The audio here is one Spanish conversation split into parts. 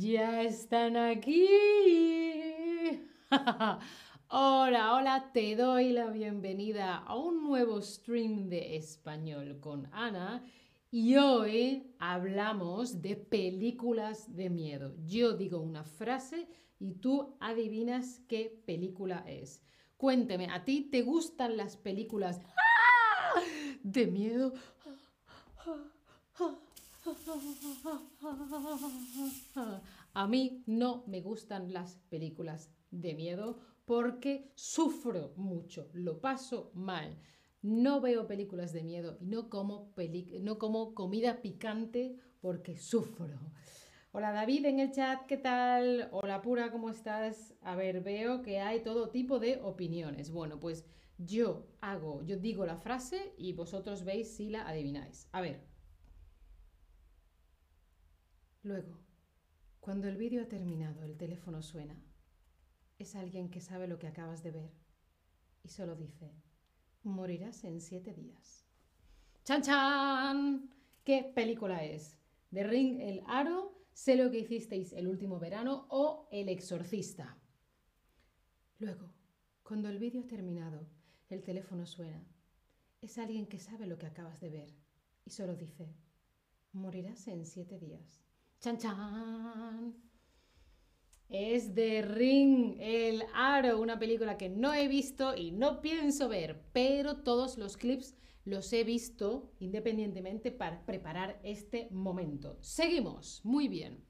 Ya están aquí. hola, hola, te doy la bienvenida a un nuevo stream de español con Ana. Y hoy hablamos de películas de miedo. Yo digo una frase y tú adivinas qué película es. Cuénteme, ¿a ti te gustan las películas de miedo? A mí no me gustan las películas de miedo porque sufro mucho, lo paso mal. No veo películas de miedo y no como, no como comida picante porque sufro. Hola David en el chat, ¿qué tal? Hola Pura, ¿cómo estás? A ver, veo que hay todo tipo de opiniones. Bueno, pues yo hago, yo digo la frase y vosotros veis si la adivináis. A ver, Luego, cuando el vídeo ha terminado, el teléfono suena. Es alguien que sabe lo que acabas de ver y solo dice, morirás en siete días. ¡Chan, chan! ¿Qué película es? ¿The Ring, El Aro, Sé lo que hicisteis el último verano o El Exorcista? Luego, cuando el vídeo ha terminado, el teléfono suena. Es alguien que sabe lo que acabas de ver y solo dice, morirás en siete días. Chan chan. Es The Ring, El Aro, una película que no he visto y no pienso ver, pero todos los clips los he visto independientemente para preparar este momento. Seguimos, muy bien.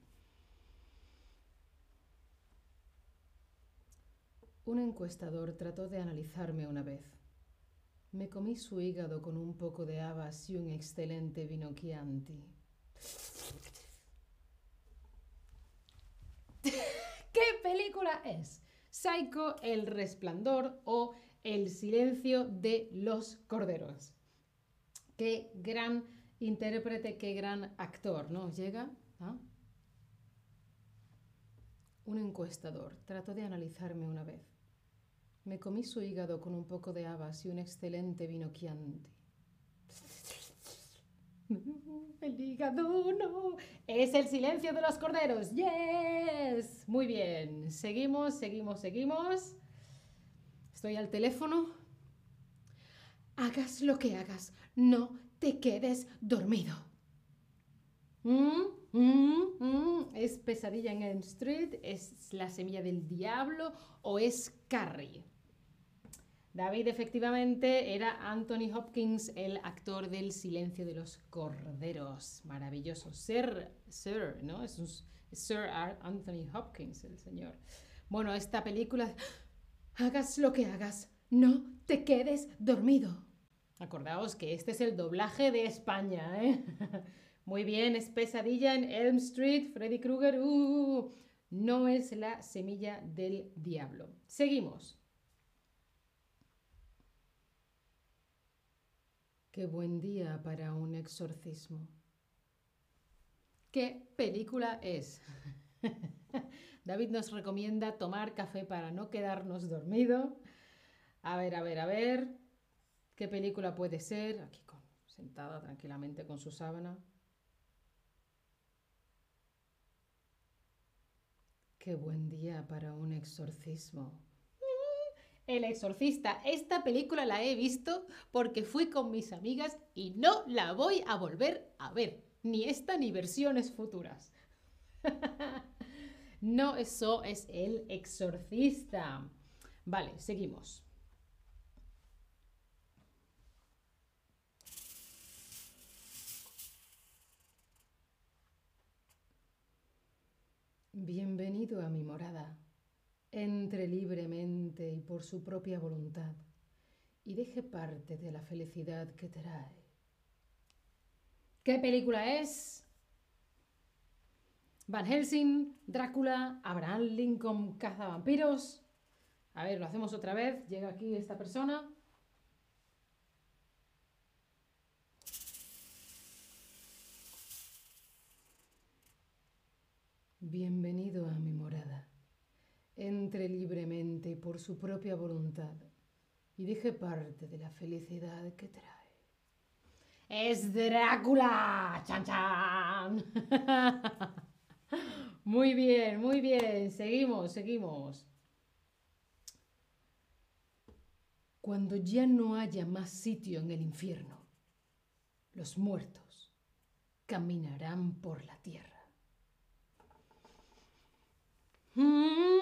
Un encuestador trató de analizarme una vez. Me comí su hígado con un poco de habas y un excelente vino Chianti. ¿Qué es? Psycho, El Resplandor o El Silencio de los Corderos. Qué gran intérprete, qué gran actor, ¿no? Llega un encuestador. Trató de analizarme una vez. Me comí su hígado con un poco de habas y un excelente vino Chianti. El hígado no. Es el silencio de los corderos. Yes. Muy bien. Seguimos, seguimos, seguimos. Estoy al teléfono. Hagas lo que hagas. No te quedes dormido. Mm, mm, mm. ¿Es pesadilla en Elm Street? ¿Es la semilla del diablo? ¿O es Carrie? David efectivamente era Anthony Hopkins, el actor del Silencio de los Corderos. Maravilloso. Sir, Sir, ¿no? Es un Sir Anthony Hopkins, el señor. Bueno, esta película, hagas lo que hagas, no te quedes dormido. Acordaos que este es el doblaje de España, ¿eh? Muy bien, es pesadilla en Elm Street, Freddy Krueger, uh, no es la semilla del diablo. Seguimos. Qué buen día para un exorcismo. ¿Qué película es? David nos recomienda tomar café para no quedarnos dormido. A ver, a ver, a ver. ¿Qué película puede ser? Aquí sentada tranquilamente con su sábana. Qué buen día para un exorcismo. El Exorcista. Esta película la he visto porque fui con mis amigas y no la voy a volver a ver. Ni esta ni versiones futuras. no, eso es El Exorcista. Vale, seguimos. Bienvenido a mi morada entre libremente y por su propia voluntad y deje parte de la felicidad que trae. ¿Qué película es? Van Helsing, Drácula, Abraham Lincoln, vampiros. A ver, lo hacemos otra vez. Llega aquí esta persona. Bienvenido a mi morada entre libremente por su propia voluntad y deje parte de la felicidad que trae. ¡Es Drácula! ¡Chan, chan! Muy bien, muy bien. Seguimos, seguimos. Cuando ya no haya más sitio en el infierno, los muertos caminarán por la tierra. Una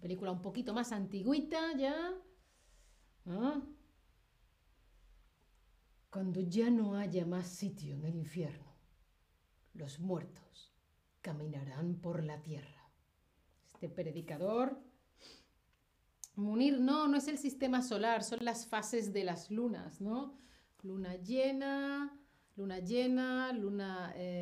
película un poquito más antigüita ya. ¿Ah? Cuando ya no haya más sitio en el infierno, los muertos caminarán por la tierra. Este predicador. Munir, no, no es el sistema solar, son las fases de las lunas, ¿no? Luna llena, luna llena, luna eh,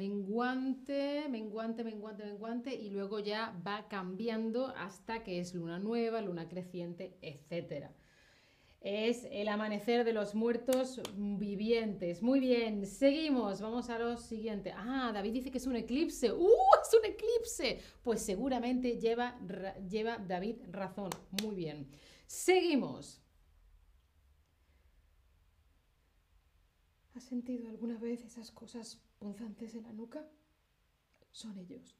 menguante, menguante, menguante, menguante, y luego ya va cambiando hasta que es luna nueva, luna creciente, etc. Es el amanecer de los muertos vivientes. Muy bien, seguimos. Vamos a lo siguiente. Ah, David dice que es un eclipse. ¡Uh! ¡Es un eclipse! Pues seguramente lleva, lleva David razón. Muy bien. Seguimos. ¿Has sentido alguna vez esas cosas punzantes en la nuca? Son ellos.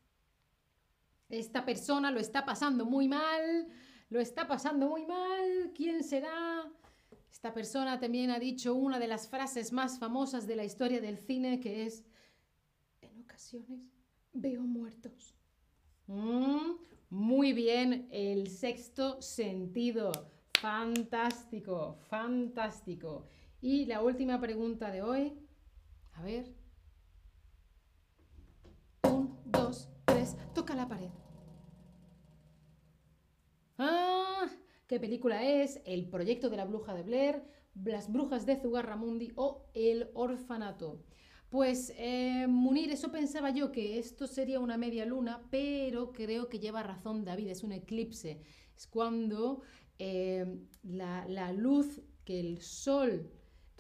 Esta persona lo está pasando muy mal, lo está pasando muy mal. ¿Quién será? Esta persona también ha dicho una de las frases más famosas de la historia del cine, que es, en ocasiones veo muertos. Mm, muy bien, el sexto sentido. Fantástico, fantástico. Y la última pregunta de hoy. A ver. Un, dos, tres. Toca la pared. Ah, ¿qué película es? El proyecto de la bruja de Blair, Las brujas de Zugarramundi o El orfanato. Pues eh, Munir, eso pensaba yo que esto sería una media luna, pero creo que lleva razón David, es un eclipse. Es cuando eh, la, la luz que el sol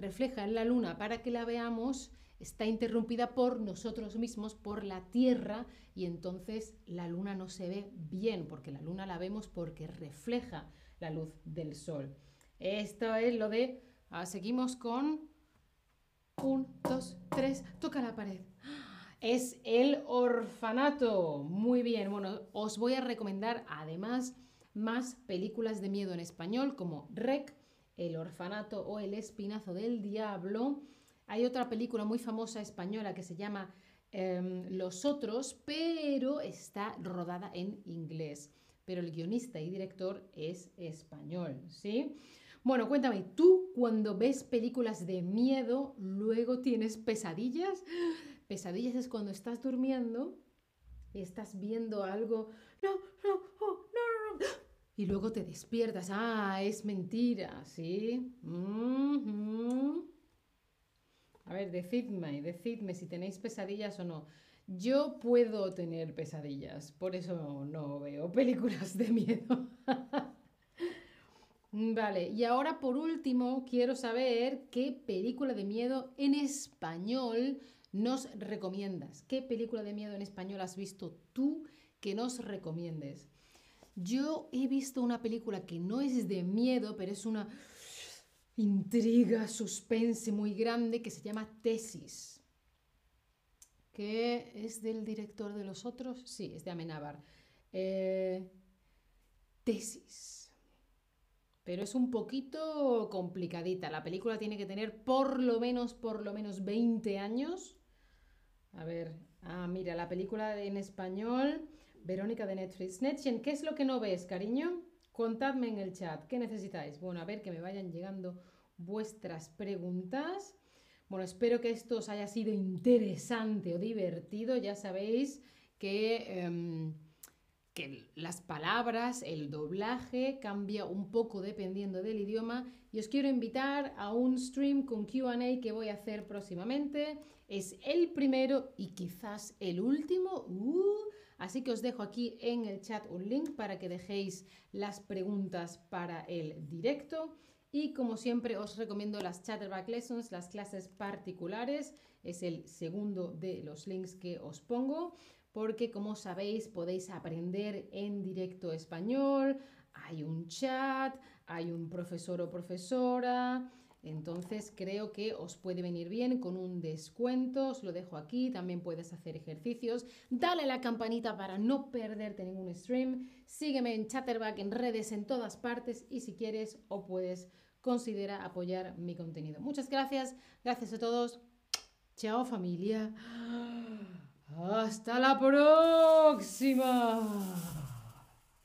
refleja en la luna para que la veamos está interrumpida por nosotros mismos, por la Tierra, y entonces la luna no se ve bien, porque la luna la vemos porque refleja la luz del sol. Esto es lo de... Ah, seguimos con... Un, dos, tres, toca la pared. Es el orfanato. Muy bien, bueno, os voy a recomendar además más películas de miedo en español como Rec, el orfanato o El espinazo del diablo. Hay otra película muy famosa española que se llama em, Los otros, pero está rodada en inglés. Pero el guionista y director es español, ¿sí? Bueno, cuéntame, ¿tú cuando ves películas de miedo luego tienes pesadillas? Pesadillas es cuando estás durmiendo y estás viendo algo. No, no, oh, no, no, no y luego te despiertas, ah, es mentira, ¿sí? A ver, decidme, decidme si tenéis pesadillas o no. Yo puedo tener pesadillas, por eso no veo películas de miedo. vale, y ahora por último quiero saber qué película de miedo en español nos recomiendas. ¿Qué película de miedo en español has visto tú que nos recomiendes? Yo he visto una película que no es de miedo, pero es una intriga, suspense muy grande que se llama Tesis. ¿Que es del director de los otros? Sí, es de Amenábar. Eh, tesis. Pero es un poquito complicadita. La película tiene que tener por lo menos, por lo menos 20 años. A ver, ah, mira, la película en español Verónica de Netflix. Netchen, ¿qué es lo que no ves, cariño? Contadme en el chat, ¿qué necesitáis? Bueno, a ver que me vayan llegando vuestras preguntas. Bueno, espero que esto os haya sido interesante o divertido. Ya sabéis que, em, que las palabras, el doblaje cambia un poco dependiendo del idioma. Y os quiero invitar a un stream con QA que voy a hacer próximamente. Es el primero y quizás el último. Uh, Así que os dejo aquí en el chat un link para que dejéis las preguntas para el directo. Y como siempre os recomiendo las Chatterback Lessons, las clases particulares. Es el segundo de los links que os pongo porque como sabéis podéis aprender en directo español, hay un chat, hay un profesor o profesora, Entonces creo que os puede venir bien con un descuento, os lo dejo aquí, también puedes hacer ejercicios, dale la campanita para no perderte ningún stream, sígueme en Chatterback, en redes, en todas partes y si quieres o puedes considera apoyar mi contenido. Muchas gracias, gracias a todos, chao familia, hasta la próxima.